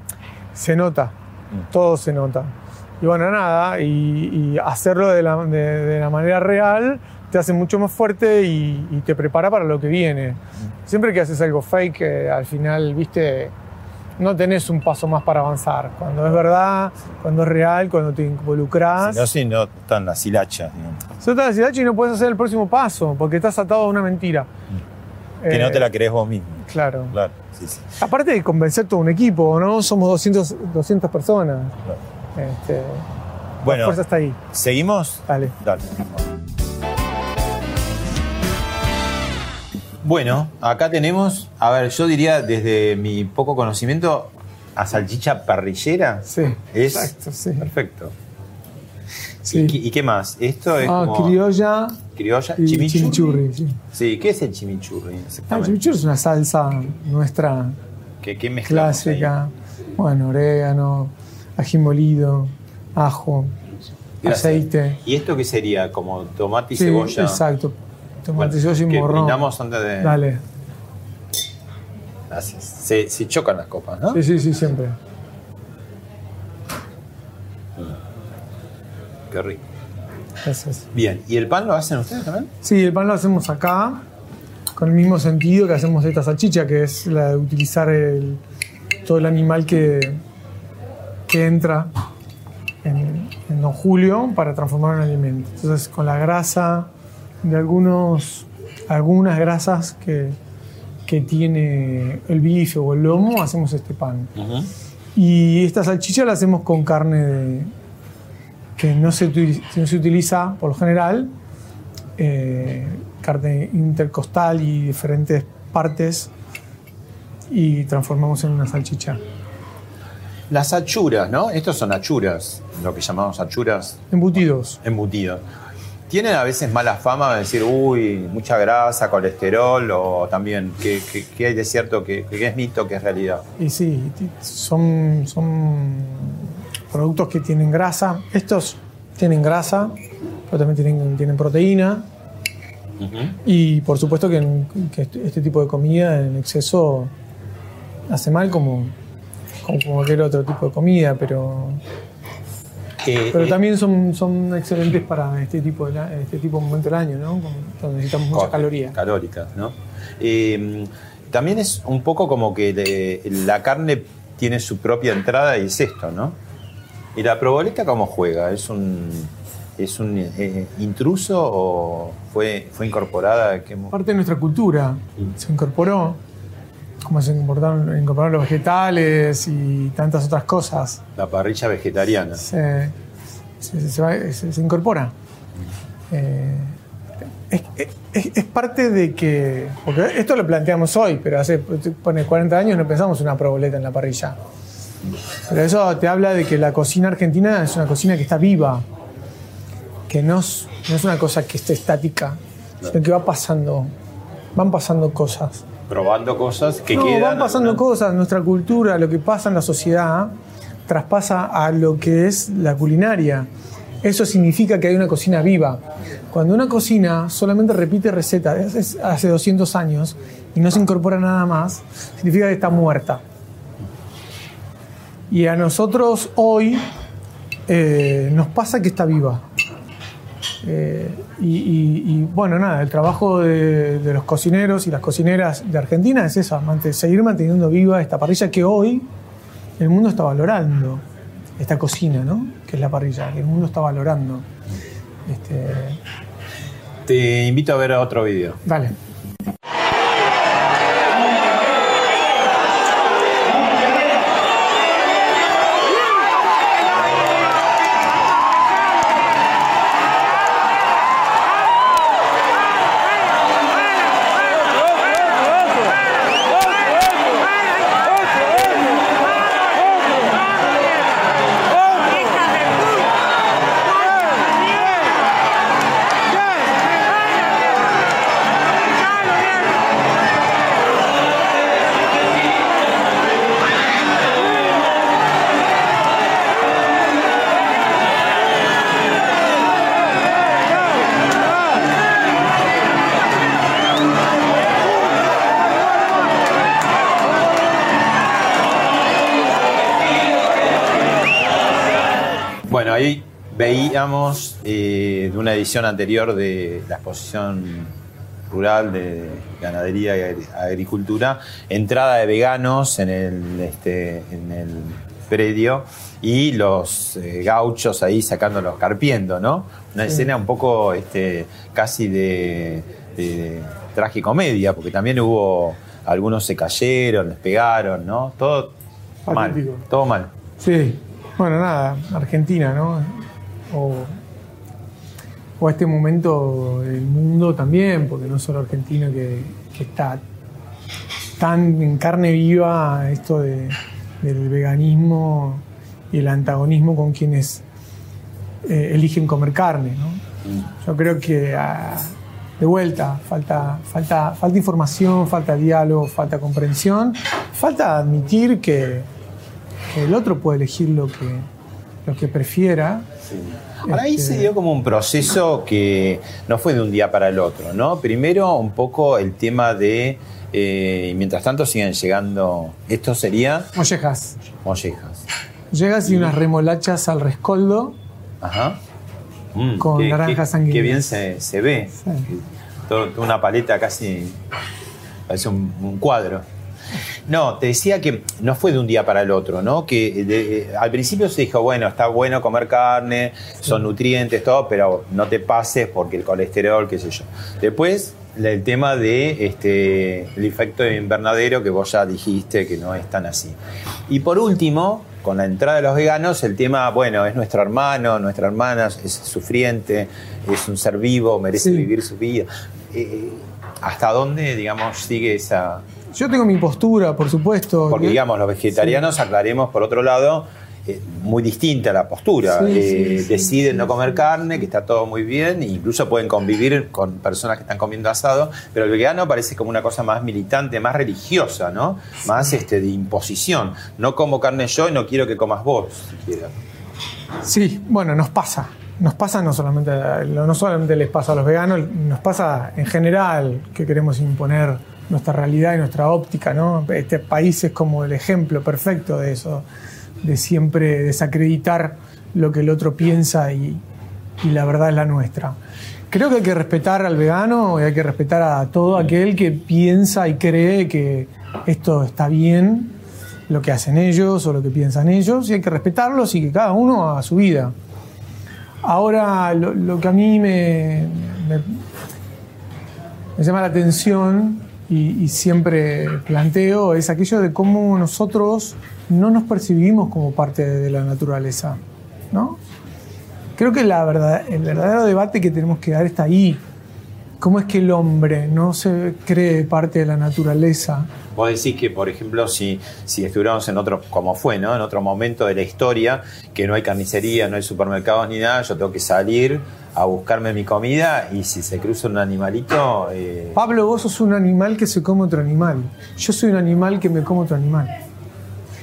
se nota, Mm. todo se nota. Y bueno, nada, y, y hacerlo de la, de- de la manera real te hace mucho más fuerte y, y te prepara para lo que viene. Siempre que haces algo fake, eh, al final, viste, no tenés un paso más para avanzar. Cuando es verdad, cuando es real, cuando te involucras. Si no, si no están las hilachas, digamos. Soltás la silacha y no puedes hacer el próximo paso, porque estás atado a una mentira. Que Eh, no te la crees vos mismo. Claro. Claro, sí, sí. Aparte de convencer todo un equipo, ¿no? Somos 200, 200 personas. Este, la Bueno, fuerza está ahí. ¿seguimos? Dale. Dale. Bueno, acá tenemos, a ver, yo diría desde mi poco conocimiento, a salchicha parrillera. Sí. Es Exacto, sí. perfecto. Sí. ¿Y, qué- y qué más? Esto es Ah, como criolla criolla, y chimichurri. chimichurri. sí. Sí, ¿qué es el chimichurri? Ah, Exactamente. chimichurri es una salsa nuestra ¿Qué, qué ahí? clásica. Bueno, orégano, ají molido, ajo, Gracias. aceite. ¿Y esto qué sería? ¿Como tomate y Sí, cebolla? Exacto. Tomate, Bueno, y morrón. brindamos antes de... Dale. Gracias. Se, se chocan las copas, ¿no? Sí, sí, sí, siempre. Qué rico. Gracias. Bien, ¿y el pan lo hacen ustedes también? Sí, el pan lo hacemos acá, con el mismo sentido que hacemos esta salchicha, que es la de utilizar el- todo el animal que, que entra en, en Don Julio para transformar en alimento. Entonces, con la grasa de algunos, algunas grasas que, que tiene el bife o el lomo, hacemos este pan. Y esta salchicha la hacemos con carne de- que no se, utiliza, no se utiliza por lo general, eh, carne intercostal y diferentes partes y transformamos en una salchicha. Las achuras, ¿no? Estos son achuras, lo que llamamos achuras Embutidos. embutidos. ¿Tienen a veces mala fama de decir, uy, mucha grasa, colesterol, o también, ¿qué, qué- qué hay de cierto, que, que es mito, que es realidad? Y sí, son, son productos que tienen grasa. Estos tienen grasa, pero también tienen, tienen proteína. Y por supuesto que, en- que este, este tipo de comida en exceso hace mal como, como cualquier otro tipo de comida, pero, Eh, pero eh, también son, son excelentes para este tipo de, este tipo de momento del año, ¿no? Donde necesitamos muchas co- calorías. Calóricas, ¿no? Eh, también es un poco como que de- la carne tiene su propia entrada y es esto, ¿no? ¿Y la proboleta cómo juega? ¿Es un, es un eh, intruso o fue, fue incorporada? ¿Qué mo- parte de nuestra cultura se incorporó. Cómo se incorporaron, incorporaron los vegetales y tantas otras cosas. La parrilla vegetariana. Se, se- se va- se- se incorpora. Eh, es, es- es parte de que. Porque esto lo planteamos hoy, pero hace pone 40 años no pensamos en una proboleta en la parrilla. Pero eso te habla de que la cocina argentina es una cocina que está viva, que no es, no es una cosa que esté estática, sino que va pasando, van pasando cosas. Probando cosas que no, quedan. van pasando cosas, nuestra cultura, lo que pasa en la sociedad, traspasa a lo que es la culinaria. Eso significa que hay una cocina viva. Cuando una cocina solamente repite recetas hace- hace 200 años y no se incorpora nada más, significa que está muerta. Y a nosotros hoy eh, nos pasa que está viva. Eh, y, y- y, bueno, nada, el trabajo de, de los cocineros y las cocineras de Argentina es eso, mant- seguir manteniendo viva esta parrilla que hoy el mundo está valorando. Esta cocina, ¿no? Que es la parrilla, que el mundo está valorando. Este, Te invito a ver otro video. dale. Eh, de una edición anterior de la exposición rural de ganadería y agri- agricultura, entrada de veganos en el, este, en el predio y los eh, gauchos ahí sacándolos, carpiendo, ¿no? Una escena un poco este, casi de, de tragicomedia, porque también hubo algunos se cayeron, les pegaron, ¿no? Todo mal, todo mal. Sí, bueno, nada, Argentina, ¿no? O, o este momento del mundo también, porque no solo Argentina que, está tan en carne viva esto de- del veganismo y el antagonismo con quienes eh, eligen comer carne, ¿no? Yo creo que ah, de vuelta falta, falta, falta información, falta diálogo, falta comprensión, falta admitir que, que el otro puede elegir lo que, lo que prefiera. Ahora ahí Este- se dio como un proceso que no fue de un día para el otro, ¿no? Primero un poco el tema de, eh, mientras tanto siguen llegando, esto sería Mollejas. mollejas. Llegas y unas remolachas al rescoldo. Ajá. Mm, Con qué- naranja qué- sanguínea. Qué bien se, se ve. Sí. Todo- toda una paleta casi, parece un, un cuadro. No, te decía que no fue de un día para el otro, ¿no? Que de- eh, al principio se dijo, bueno, está bueno comer carne, son nutrientes, todo, pero no te pases porque el colesterol, qué sé yo. Después, el tema de este, el efecto de invernadero que vos ya dijiste que no es tan así. Y por último, con la entrada de los veganos, el tema, bueno, es nuestro hermano, nuestra hermana, es sufriente, es un ser vivo, merece Sí. vivir su vida. Eh, ¿Hasta dónde, digamos, sigue esa, Yo tengo mi postura, por supuesto. porque, que- digamos, los vegetarianos, aclaremos por otro lado, eh, muy distinta la postura. Sí, Eh, sí, deciden no comer carne, que está todo muy bien, e incluso pueden convivir con personas que están comiendo asado, pero el vegano parece como una cosa más militante, más religiosa, ¿no? Más este, de imposición. No como carne yo y no quiero que comas vos, siquiera. Sí, bueno, nos pasa. Nos pasa no solamente, no solamente les pasa a los veganos, nos pasa en general que queremos imponer nuestra realidad y nuestra óptica, ¿no? Este país es como el ejemplo perfecto de eso, de siempre desacreditar lo que el otro piensa y, la verdad es la nuestra. Creo que hay que respetar al vegano y hay que respetar a todo aquel que piensa y cree que esto está bien, lo que hacen ellos o lo que piensan ellos, y hay que respetarlos y que cada uno haga su vida. Ahora, lo, que a mí me llama la atención y, y siempre planteo es aquello de cómo nosotros no nos percibimos como parte de la naturaleza, ¿no? Creo que la verdad, el verdadero debate que tenemos que dar está ahí. ¿Cómo es que el hombre no se cree parte de la naturaleza? Vos decís que, por ejemplo, si, si estuviéramos en otro, como fue, ¿no? En otro momento de la historia, que no hay carnicería, no hay supermercados ni nada, yo tengo que salir a buscarme mi comida y si se cruza un animalito... eh, Pablo, vos sos un animal que se come otro animal. Yo soy un animal que me como otro animal.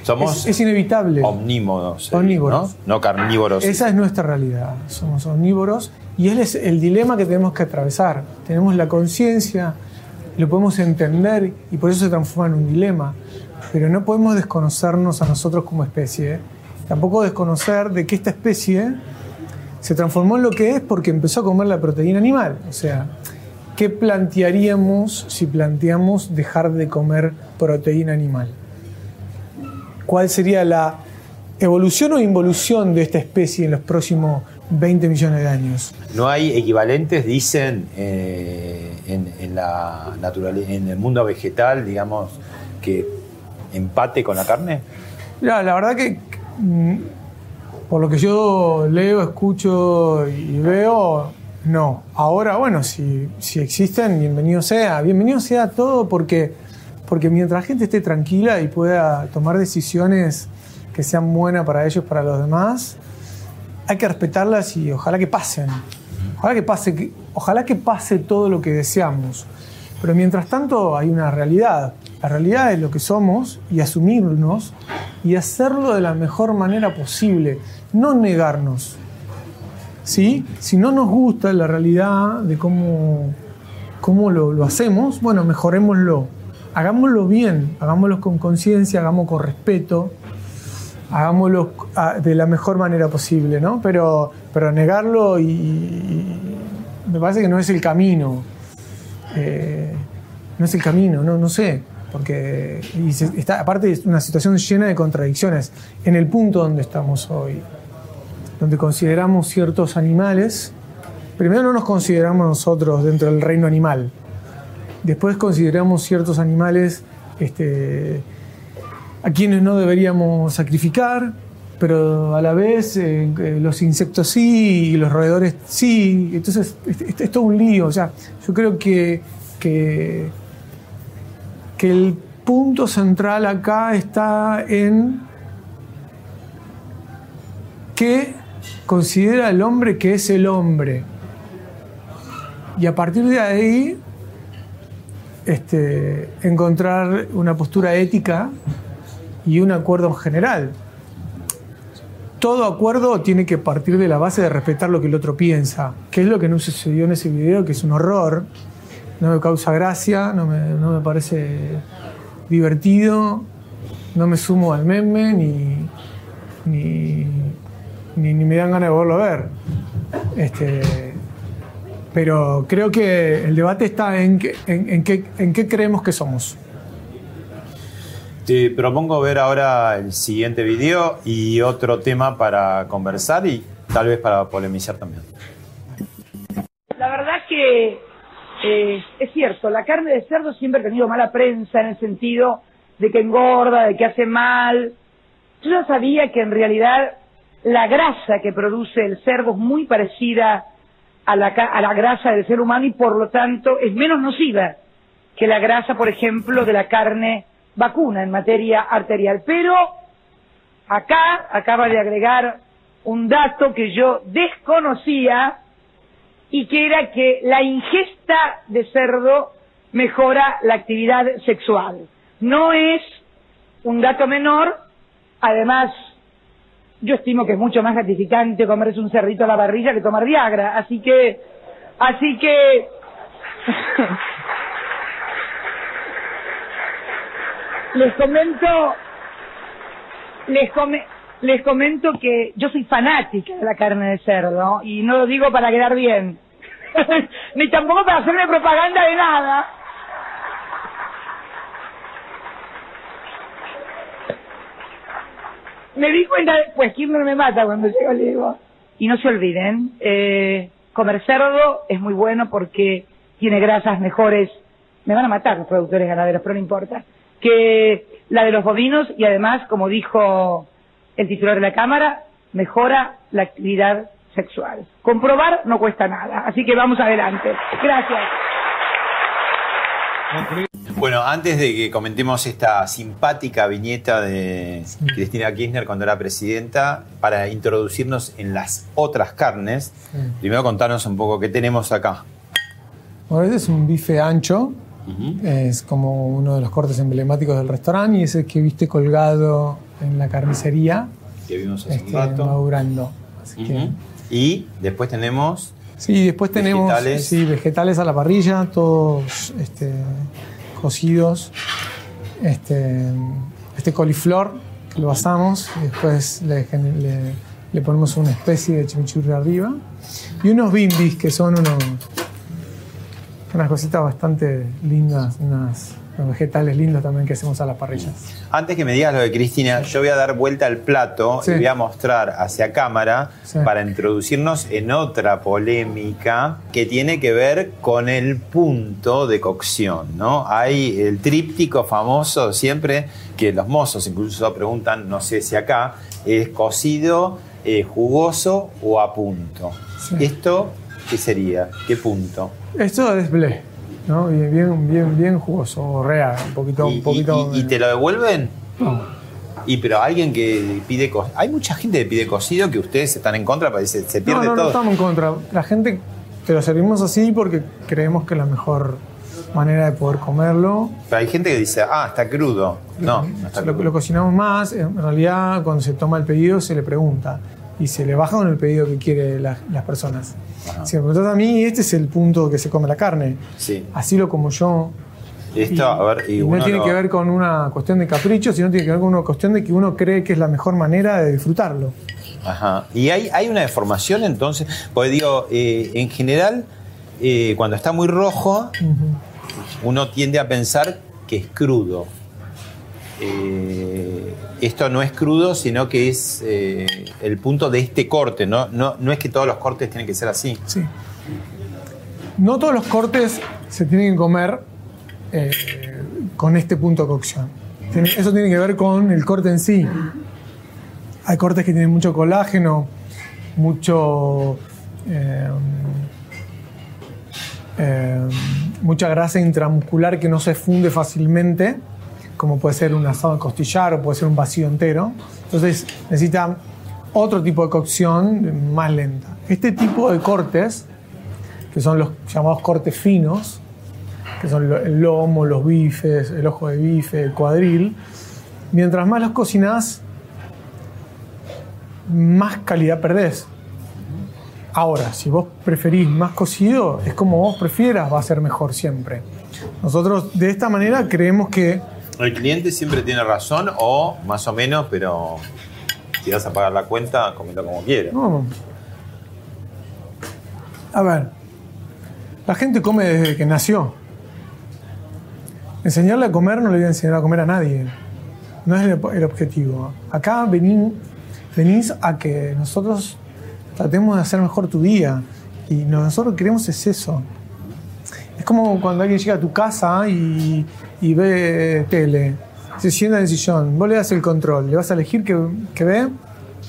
somos Es, es inevitable. omnívoros. eh, Omnívoros. ¿no? No carnívoros. Esa es nuestra realidad. Somos omnívoros y él es el dilema que tenemos que atravesar. Tenemos la conciencia, lo podemos entender y por eso se transforma en un dilema. Pero no podemos desconocernos a nosotros como especie. Tampoco desconocer de que esta especie se transformó en lo que es porque empezó a comer la proteína animal. O sea, ¿qué plantearíamos si planteamos dejar de comer proteína animal? ¿Cuál sería la evolución o involución de esta especie en los próximos 20 millones de años? No hay equivalentes, dicen, eh, en, en la naturaleza, en el mundo vegetal, digamos, que empate con la carne. Mira, la verdad que mm, por lo que yo leo, escucho y veo, no. Ahora, bueno, si, si existen, bienvenido sea. Bienvenido sea todo porque, porque mientras la gente esté tranquila y pueda tomar decisiones que sean buenas para ellos, para los demás, hay que respetarlas y ojalá que pasen. Ojalá que pase, ojalá que pase todo lo que deseamos. Pero mientras tanto hay una realidad. La realidad es lo que somos y asumirnos y hacerlo de la mejor manera posible. No negarnos. ¿Sí? Si no nos gusta la realidad de cómo, cómo lo, lo hacemos, bueno, mejorémoslo. Hagámoslo bien, hagámoslo con conciencia, hagámoslo con respeto hagámoslo ah, de la mejor manera posible, ¿no? Pero, pero negarlo y, me parece que no es el camino. Eh, no es el camino, no, no sé. Porque y está, aparte es una situación llena de contradicciones. En el punto donde estamos hoy, donde consideramos ciertos animales, primero no nos consideramos nosotros dentro del reino animal. Después consideramos ciertos animales este, a quienes no deberíamos sacrificar, pero a la vez eh, eh, los insectos sí y los roedores sí. Entonces, es, es- todo un lío. O sea, yo creo que, que, el punto central acá está en qué considera el hombre que es el hombre. Y a partir de ahí, este, encontrar una postura ética y un acuerdo en general. Todo acuerdo tiene que partir de la base de respetar lo que el otro piensa, que es lo que no sucedió en ese video, que es un horror, no me causa gracia, no me, no me parece divertido, no me sumo al meme ni, ni, ni, ni me dan ganas de volverlo a ver. Este, pero creo que el debate está en, qué- en, en qué, en qué creemos que somos. Te propongo ver ahora el siguiente video y otro tema para conversar y tal vez para polemizar también. La verdad que eh, es cierto, la carne de cerdo siempre ha tenido mala prensa en el sentido de que engorda, de que hace mal. Yo ya sabía que en realidad la grasa que produce el cerdo es muy parecida a la, a la grasa del ser humano y por lo tanto es menos nociva que la grasa, por ejemplo, de la carne vacuna en materia arterial. Pero acá acaba de agregar un dato que yo desconocía y que era que la ingesta de cerdo mejora la actividad sexual. No es un dato menor, además yo estimo que es mucho más gratificante comerse un cerdito a la barrilla que tomar Viagra, así que, así que, les comento, les, come- les comento que yo soy fanática de la carne de cerdo y no lo digo para quedar bien, ni tampoco para hacerme propaganda de nada. Me di cuenta, pues Kirchner me mata cuando llego, le digo. Y no se olviden, eh, comer cerdo es muy bueno porque tiene grasas mejores me van a matar los productores ganaderos, pero no importa, que la de los bovinos y además, como dijo el titular de la Cámara, mejora la actividad sexual. Comprobar no cuesta nada, así que vamos adelante. Gracias. Bueno, antes de que comentemos esta simpática viñeta de Cristina Kirchner cuando era presidenta, para introducirnos en las otras carnes, primero contarnos un poco qué tenemos acá. Bueno, este es un bife ancho, es como uno de los cortes emblemáticos del restaurante y es el que viste colgado en la carnicería. Que vimos hace un este, rato. madurando. Así que- Y después tenemos Sí, después tenemos Vegetales. sí, vegetales a la parrilla, todos este, cocidos. Este, este coliflor que lo asamos y después le, le- le ponemos una especie de chimichurri arriba. Y unos bimbis que son unos, unas cositas bastante lindas, unas, unos vegetales lindos también que hacemos a las parrillas. Antes que me digas lo de Cristina, yo voy a dar vuelta al plato Sí. y voy a mostrar hacia cámara Sí. para introducirnos en otra polémica que tiene que ver con el punto de cocción, ¿no? Hay el tríptico famoso siempre que los mozos incluso preguntan, no sé si acá, es cocido, eh, jugoso o a punto. Sí. ¿Esto qué sería? ¿Qué punto? Esto es blé, ¿no? Bien, bien, bien, bien jugoso, o rea, un poquito, ¿Y, un poquito. y- y- y te lo devuelven? No. Y pero alguien que pide co- hay mucha gente que pide cocido que ustedes están en contra, parece se No, pierde no, no todo. estamos en contra. La gente te lo servimos así porque creemos que es la mejor manera de poder comerlo. Pero hay gente que dice, ah, está crudo. No, no está lo, crudo. lo cocinamos más. En realidad, cuando se toma el pedido, se le pregunta. Y se le baja con el pedido que quiere la- las personas. Si me preguntas a mí, este es el punto que se come la carne. Sí. Así lo como yo. Esto, Y- a ver, y y no tiene lo- que ver con una cuestión de capricho, sino tiene que ver con una cuestión de que uno cree que es la mejor manera de disfrutarlo. Ajá. Y hay, hay una deformación entonces, porque digo, eh, en general, eh, cuando está muy rojo, uno tiende a pensar que es crudo. Eh, esto no es crudo, sino que es eh, el punto de este corte. ¿no? No, no es que todos los cortes tienen que ser así. Sí. No todos los cortes se tienen que comer eh, con este punto de cocción. Eso tiene que ver con el corte en sí. Hay cortes que tienen mucho colágeno, mucho. eh, eh, mucha grasa intramuscular que no se funde fácilmente, como puede ser un asado de costillar o puede ser un vacío entero. Entonces necesita otro tipo de cocción más lenta. Este tipo de cortes, que son los llamados cortes finos, que son el lomo, los bifes, el ojo de bife, el cuadril, mientras más los cocinás, más calidad perdés. Ahora, si vos preferís más cocido, es como vos prefieras, va a ser mejor siempre. Nosotros de esta manera creemos que El cliente siempre tiene razón, o más o menos, pero si vas a pagar la cuenta, comelo como quieras. No. A ver, la gente come desde que nació. Enseñarle a comer no le voy a enseñar a comer a nadie. No es el, objetivo. Acá vení- venís a que nosotros tratemos de hacer mejor tu día. Y nosotros queremos es eso. Es como cuando alguien llega a tu casa y, y ve tele, se sienta en el sillón, vos le das el control, ¿le vas a elegir que, que ve?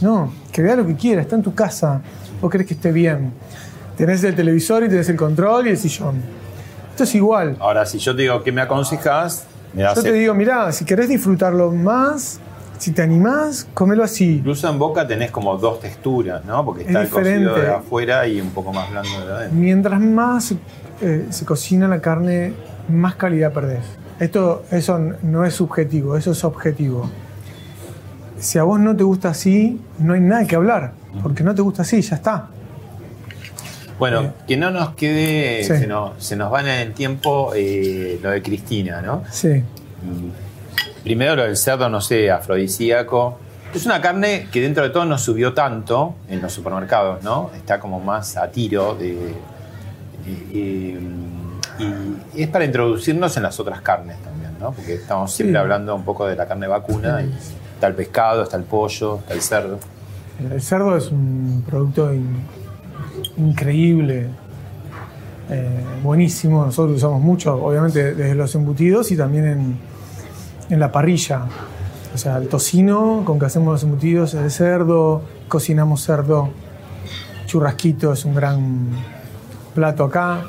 No, que vea lo que quiera, está en tu casa, vos querés que esté bien. Tenés el televisor y tenés el control y el sillón. Esto es igual. Ahora, si yo te digo, ¿qué me aconsejas? Me Yo te digo, mirá, si querés disfrutarlo más, si te animás, comelo así. Incluso en boca tenés como dos texturas, ¿no? Porque Es está el cocido de afuera y un poco más blando de adentro. Mientras más eh, se cocina la carne, más calidad perdés. Esto eso no es subjetivo, eso es objetivo. Si a vos no te gusta así, no hay nada que hablar, porque no te gusta así, ya está. Bueno, que no nos quede, Sí. se, nos, se nos va en el tiempo eh, lo de Cristina, ¿no? Sí. Primero lo del cerdo, no sé, afrodisíaco. Es una carne que dentro de todo no subió tanto en los supermercados, ¿no? Está como más a tiro de, y- y es para introducirnos en las otras carnes también, ¿no? Porque estamos siempre Sí. hablando un poco de la carne vacuna y está el pescado, está el pollo, está el cerdo. El cerdo es un producto in- increíble. eh, buenísimo. Nosotros usamos mucho, obviamente, desde los embutidos y también en, en la parrilla. O sea, el tocino con que hacemos los embutidos de cerdo, cocinamos cerdo, churrasquito es un gran plato acá.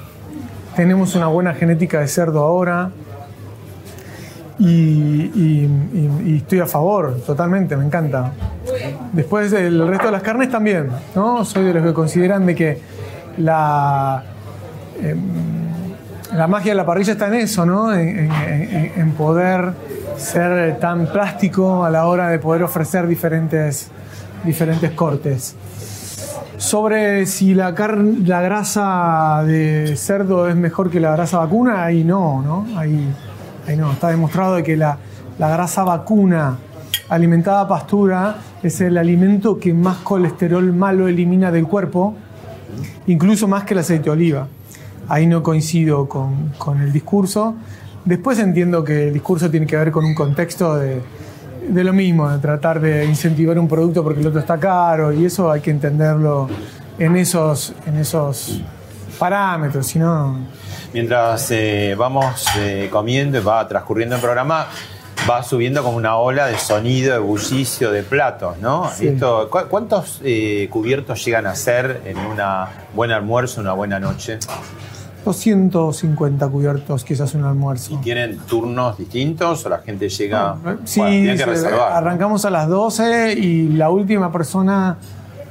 Tenemos una buena genética de cerdo ahora. Y, estoy a favor, totalmente, me encanta. Después el resto de las carnes también, ¿no? Soy de los que consideran de que la, em, la magia de la parrilla está en eso, ¿no? En- en poder ser tan plástico a la hora de poder ofrecer diferentes, diferentes cortes. Sobre si la, grasa de cerdo es mejor que la grasa vacuna, ahí no, ¿no? Ahí, no. Está demostrado de que la, grasa vacuna alimentada a pastura es el alimento que más colesterol malo elimina del cuerpo, incluso más que el aceite de oliva. Ahí no coincido con el discurso. Después entiendo que el discurso tiene que ver con un contexto de, de lo mismo, de tratar de incentivar un producto porque el otro está caro y eso hay que entenderlo en esos, en esos parámetros, si no... Mientras eh, vamos eh, comiendo y va transcurriendo el programa, va subiendo como una ola de sonido, de bullicio, de platos, ¿no? Sí. Esto, ¿cu- ¿Cuántos eh, cubiertos llegan a ser en un buen almuerzo, una buena noche? 250 cubiertos, quizás un almuerzo. ¿Tienen turnos distintos o la gente llega? Sí, Bueno, que se- reservar. arrancamos a las 12 y la última persona,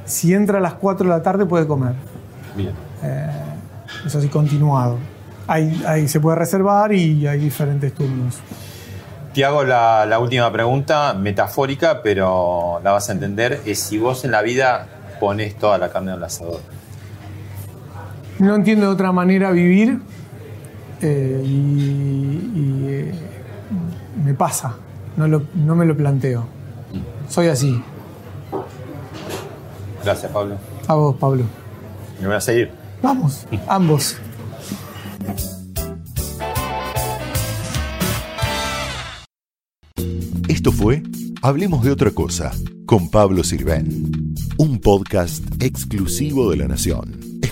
si entra a las 4 de la tarde, puede comer. Bien. Es así continuado. Ahí, ahí se puede reservar y hay diferentes turnos. Te hago la, la última pregunta, metafórica, pero la vas a entender. Es si vos en la vida pones toda la carne al asador. No entiendo de otra manera vivir eh, y, y, eh, me pasa, no, lo- no me lo planteo. Soy así. Gracias, Pablo. A vos, Pablo. Me voy a seguir. Vamos, ambos. Esto fue Hablemos de otra cosa con Pablo Sirven, un podcast exclusivo de La Nación.